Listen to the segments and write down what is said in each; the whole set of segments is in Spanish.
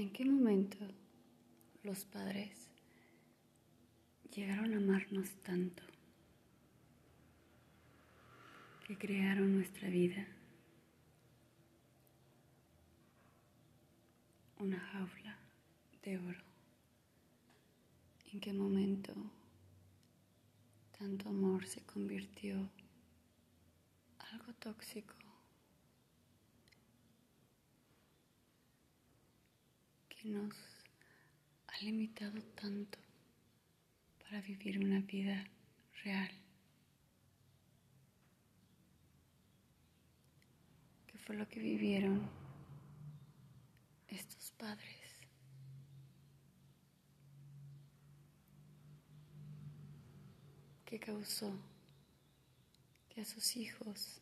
¿En qué momento los padres llegaron a amarnos tanto que crearon nuestra vida? Una jaula de oro. ¿En qué momento tanto amor se convirtió algo tóxico? Que nos ha limitado tanto para vivir una vida real. ¿Qué fue lo que vivieron estos padres? ¿Qué causó que a sus hijos,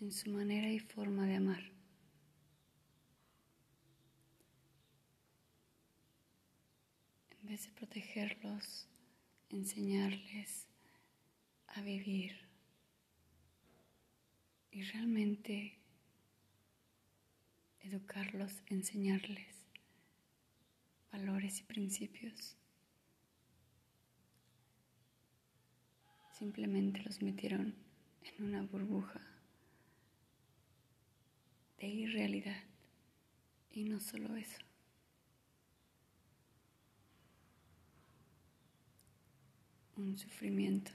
en su manera y forma de amar, vez de protegerlos, enseñarles a vivir y realmente educarlos, enseñarles valores y principios. Simplemente los metieron en una burbuja de irrealidad. Y no solo eso. Un sufrimiento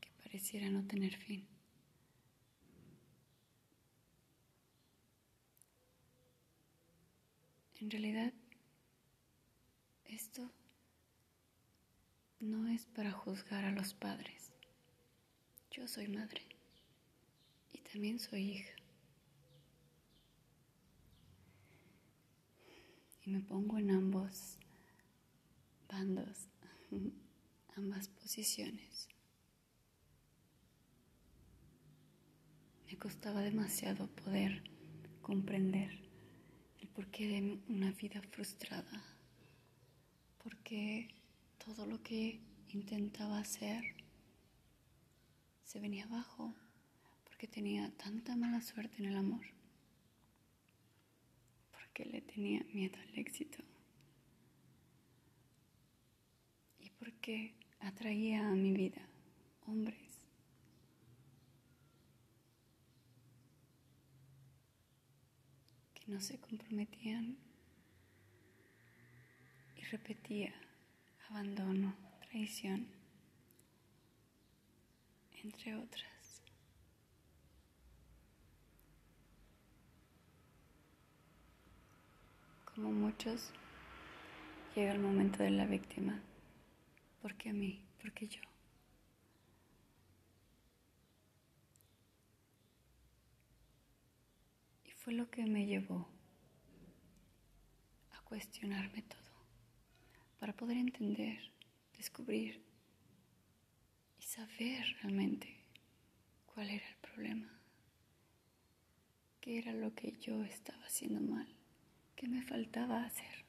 que pareciera no tener fin. En realidad, esto no es para juzgar a los padres. Yo soy madre y también soy hija. Y me pongo en ambos bandos, ambas posiciones. Me costaba demasiado poder comprender el porqué de una vida frustrada, porque todo lo que intentaba hacer se venía abajo, porque tenía tanta mala suerte en el amor que le tenía miedo al éxito y porque atraía a mi vida hombres que no se comprometían y repetía abandono, traición, entre otras. Como muchos, llega el momento de la víctima. ¿Por qué a mí? ¿Por qué yo? Y fue lo que me llevó a cuestionarme todo, para poder entender, descubrir y saber realmente cuál era el problema, qué era lo que yo estaba haciendo mal. ¿Qué me faltaba hacer?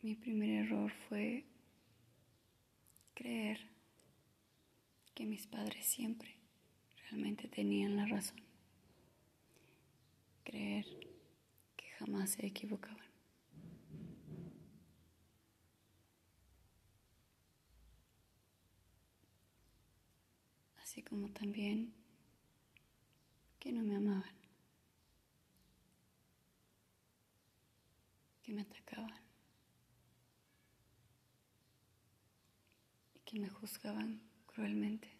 Mi primer error fue creer que mis padres siempre realmente tenían la razón. Creer que jamás se equivocaban. Así como también que no me amaban, que me atacaban y que me juzgaban cruelmente.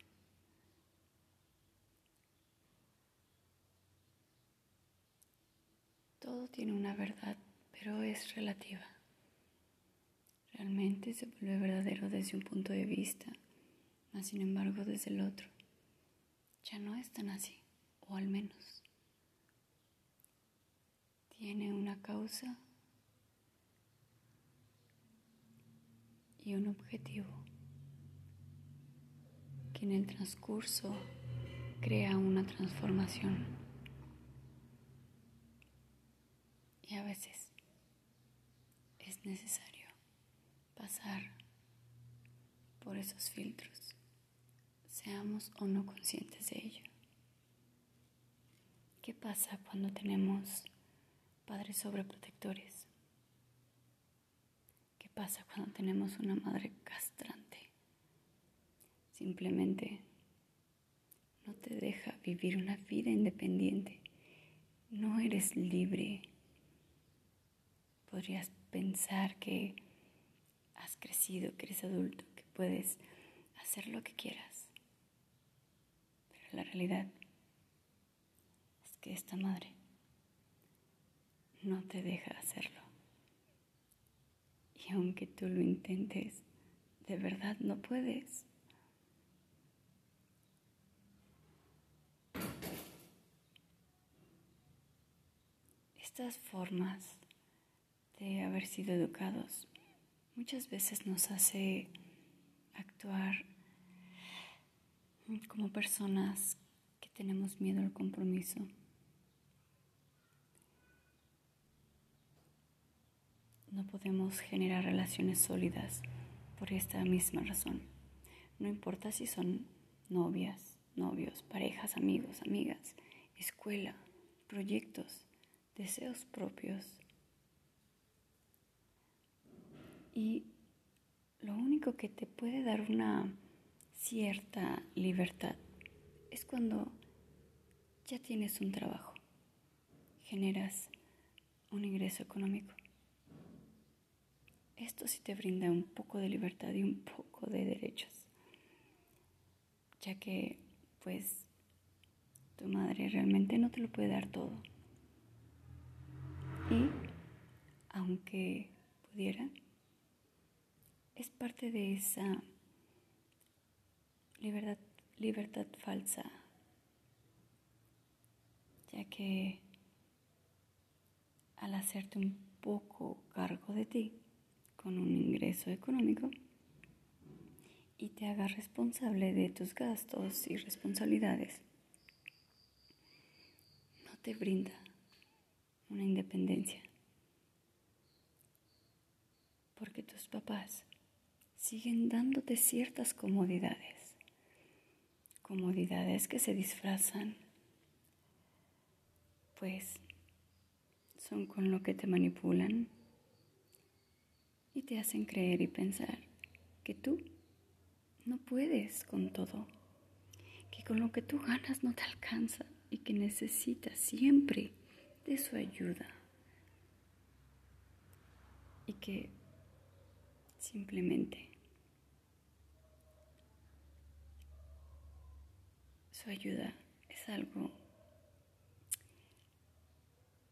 Todo tiene una verdad, pero es relativa. Realmente se vuelve verdadero desde un punto de vista, mas sin embargo desde el otro. Ya no es tan así o al menos tiene una causa y un objetivo que en el transcurso crea una transformación. Y a veces es necesario pasar por esos filtros, seamos o no conscientes de ello. ¿Qué pasa cuando tenemos padres sobreprotectores? ¿Qué pasa cuando tenemos una madre castrante? Simplemente no te deja vivir una vida independiente. No eres libre. Podrías pensar que has crecido, que eres adulto, que puedes hacer lo que quieras. Pero la realidad esta madre no te deja hacerlo. Y aunque tú lo intentes, de verdad no puedes. Estas formas de haber sido educados muchas veces nos hace actuar como personas que tenemos miedo al compromiso. No podemos generar relaciones sólidas por esta misma razón. No importa si son novias, novios, parejas, amigos, amigas, escuela, proyectos, deseos propios Y lo único que te puede dar una cierta libertad es cuando ya tienes un trabajo, generas un ingreso económico. Esto sí te brinda un poco de libertad y un poco de derechos, ya que pues tu madre realmente no te lo puede dar todo. Y aunque pudiera, es parte de esa libertad, falsa, ya que al hacerte un poco cargo de ti con un ingreso económico y te haga responsable de tus gastos y responsabilidades, no te brinda una independencia, porque tus papás siguen dándote ciertas comodidades, comodidades que se disfrazan, pues son con lo que te manipulan y te hacen creer y pensar que tú no puedes con todo, que con lo que tú ganas no te alcanza y que necesitas siempre de su ayuda. Y que simplemente su ayuda es algo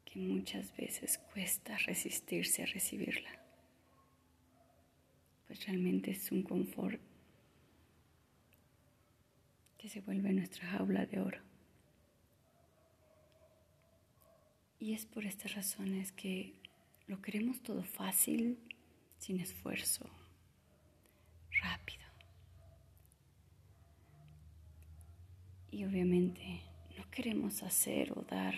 que muchas veces cuesta resistirse a recibirla, pues realmente es un confort que se vuelve nuestra jaula de oro. Y es por estas razones que lo queremos todo fácil, sin esfuerzo, rápido. Y obviamente no queremos hacer o dar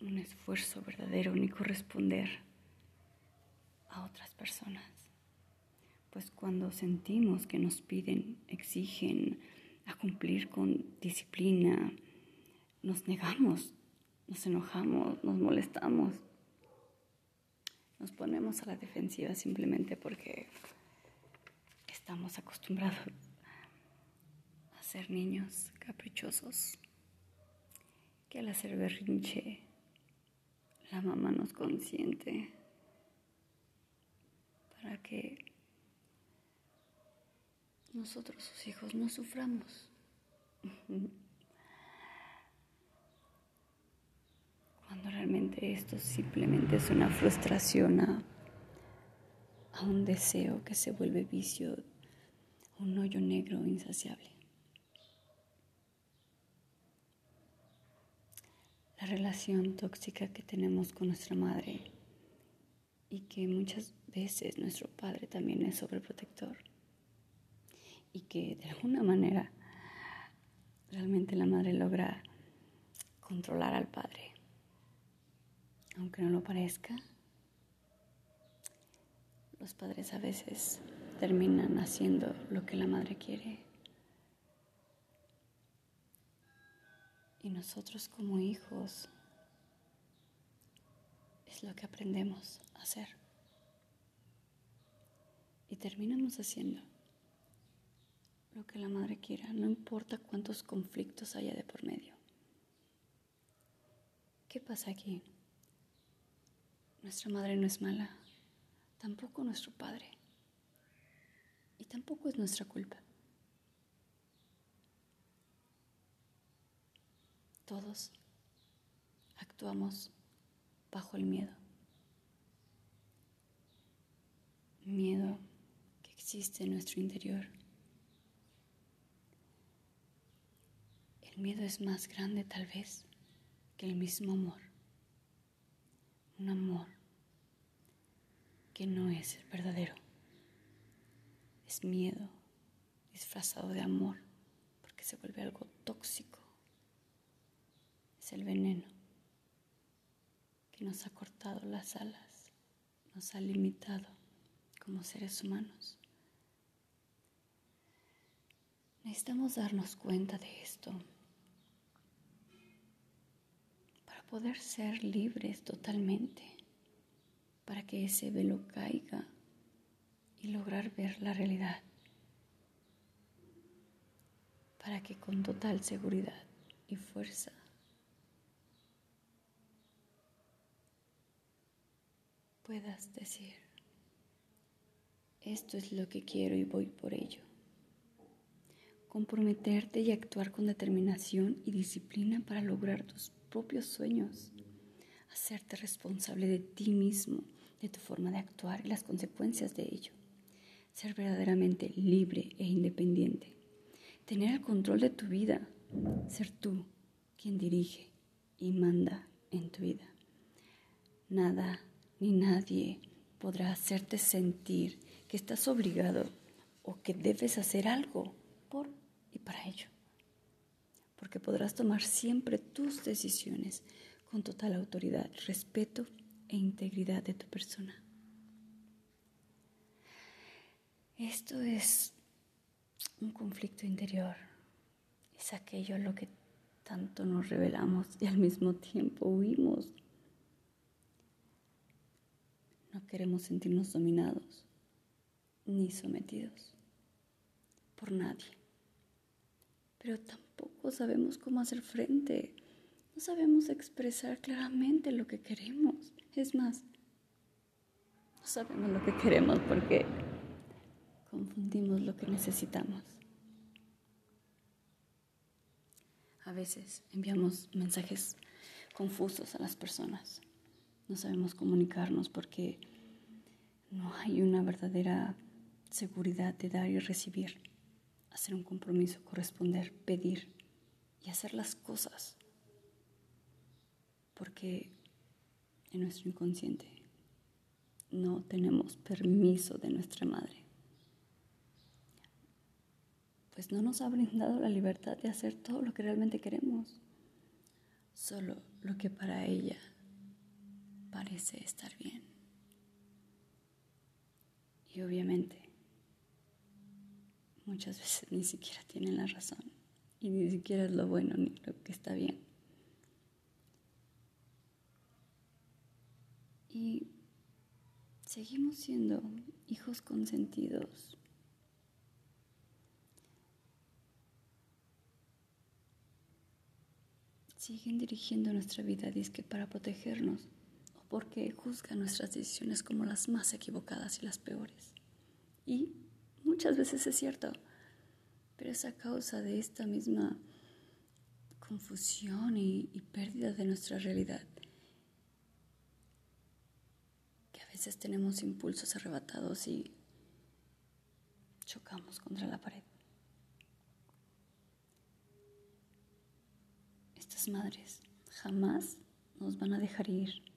un esfuerzo verdadero ni corresponder a otras personas. Pues cuando sentimos que nos piden, exigen a cumplir con disciplina, nos negamos, nos enojamos, nos molestamos nos ponemos a la defensiva simplemente porque estamos acostumbrados a ser niños caprichosos, que al hacer berrinche la mamá nos consiente para que nosotros, sus hijos, no suframos. cuando realmente esto simplemente es una frustración a, un deseo que se vuelve vicio, un hoyo negro insaciable. La relación tóxica que tenemos con nuestra madre y que muchas veces nuestro padre también es sobreprotector y que de alguna manera realmente la madre logra controlar al padre aunque no lo parezca, los padres a veces terminan haciendo lo que la madre quiere. Y nosotros como hijos es lo que aprendemos a hacer. Y terminamos haciendo lo que la madre quiera, no importa cuántos conflictos haya de por medio. ¿Qué pasa aquí? Nuestra madre no es mala, tampoco nuestro padre, y tampoco es nuestra culpa. Todos actuamos bajo el miedo. Miedo que existe en nuestro interior. El miedo es más grande tal vez que el mismo amor. Un amor que no es el verdadero. Es miedo disfrazado de amor porque se vuelve algo tóxico. Es el veneno nos ha cortado las alas, nos ha limitado como seres humanos. Necesitamos darnos cuenta de esto poder ser libres totalmente, para que ese velo caiga y lograr ver la realidad, para que con total seguridad y fuerza puedas decir, esto es lo que quiero y voy por ello. Comprometerte y actuar con determinación y disciplina para lograr tus propios sueños, hacerte responsable de ti mismo, de tu forma de actuar y las consecuencias de ello, ser verdaderamente libre e independiente, tener el control de tu vida, ser tú quien dirige y manda en tu vida. Nada ni nadie podrá hacerte sentir que estás obligado o que debes hacer algo por y para ello porque podrás tomar siempre tus decisiones con total autoridad, respeto e integridad de tu persona. Esto es un conflicto interior, es aquello a lo que tanto nos revelamos y al mismo tiempo huimos. No queremos sentirnos dominados ni sometidos por nadie, pero tampoco sabemos cómo hacer frente. No sabemos expresar claramente lo que queremos. Es más, no sabemos lo que queremos porque confundimos lo que necesitamos. A veces enviamos mensajes confusos a las personas. No sabemos comunicarnos porque no hay una verdadera seguridad de dar y recibir hacer un compromiso, corresponder, pedir y hacer las cosas. Porque en nuestro inconsciente no tenemos permiso de nuestra madre. Pues no nos ha brindado la libertad de hacer todo lo que realmente queremos, solo lo que para ella parece estar bien. Y obviamente muchas veces ni siquiera tienen la razón y ni siquiera es lo bueno ni lo que está bien. Y seguimos siendo hijos consentidos. Siguen dirigiendo nuestra vida disque para protegernos porque juzgan nuestras decisiones como las más equivocadas y las peores. Y Muchas veces es cierto, pero es a causa de esta misma confusión y, pérdida de nuestra realidad que a veces tenemos impulsos arrebatados y chocamos contra la pared. Estas madres jamás nos van a dejar ir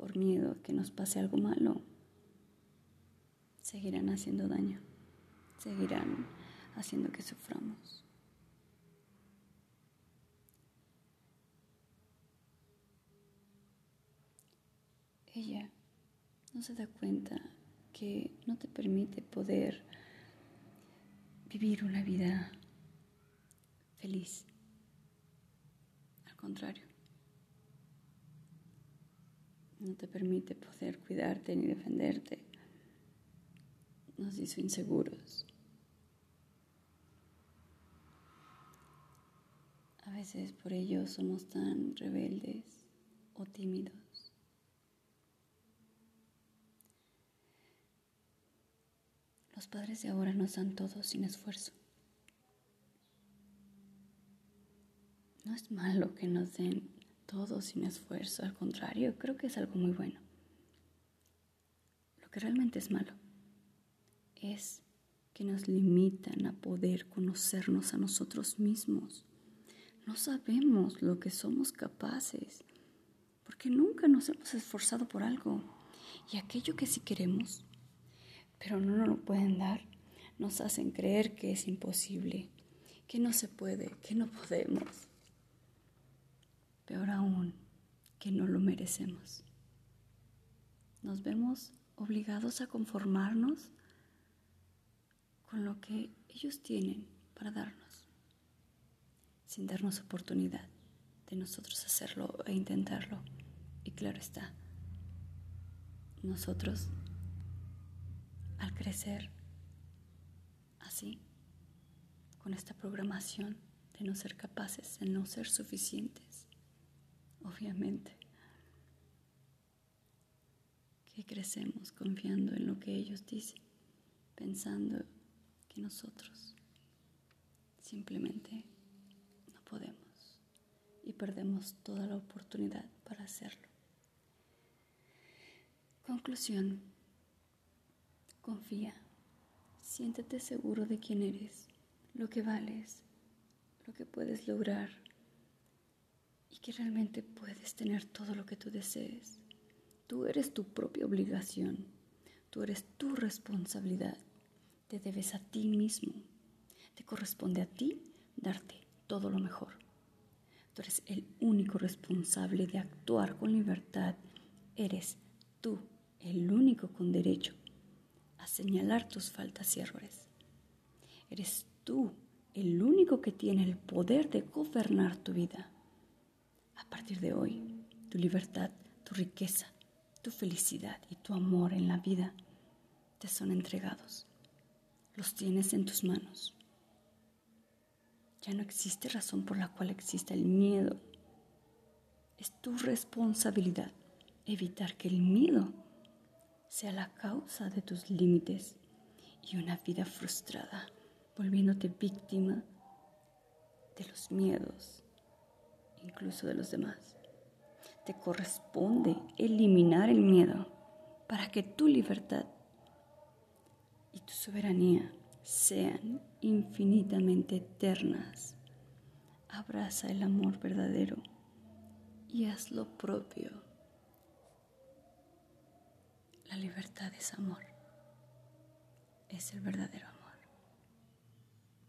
por miedo a que nos pase algo malo. Seguirán haciendo daño seguirán haciendo que suframos. Ella no se da cuenta que no te permite poder vivir una vida feliz. Al contrario, no te permite poder cuidarte ni defenderte. Nos hizo inseguros. A veces por ello somos tan rebeldes o tímidos. Los padres de ahora nos dan todo sin esfuerzo. No es malo que nos den todo sin esfuerzo, al contrario, creo que es algo muy bueno. Lo que realmente es malo es que nos limitan a poder conocernos a nosotros mismos. No sabemos lo que somos capaces, porque nunca nos hemos esforzado por algo. Y aquello que sí queremos, pero no nos lo pueden dar, nos hacen creer que es imposible, que no se puede, que no podemos. Peor aún, que no lo merecemos. Nos vemos obligados a conformarnos con lo que ellos tienen para darnos, sin darnos oportunidad de nosotros hacerlo e intentarlo. Y claro está, nosotros al crecer así, con esta programación de no ser capaces, de no ser suficientes, obviamente, que crecemos confiando en lo que ellos dicen, pensando que nosotros simplemente no podemos y perdemos toda la oportunidad para hacerlo. Conclusión. Confía, siéntete seguro de quién eres, lo que vales, lo que puedes lograr que realmente puedes tener todo lo que tú desees. Tú eres tu propia obligación, tú eres tu responsabilidad, te debes a ti mismo, te corresponde a ti darte todo lo mejor. Tú eres el único responsable de actuar con libertad, eres tú el único con derecho a señalar tus faltas y errores. Eres tú el único que tiene el poder de gobernar tu vida. A partir de hoy, tu libertad, tu riqueza, tu felicidad y tu amor en la vida te son entregados. Los tienes en tus manos. Ya no existe razón por la cual exista el miedo. Es tu responsabilidad evitar que el miedo sea la causa de tus límites y una vida frustrada, volviéndote víctima de los miedos, incluso de los demás. Te corresponde eliminar el miedo para que tu libertad y tu soberanía sean infinitamente eternas. Abraza el amor verdadero y haz lo propio. La libertad es amor. Es el verdadero amor.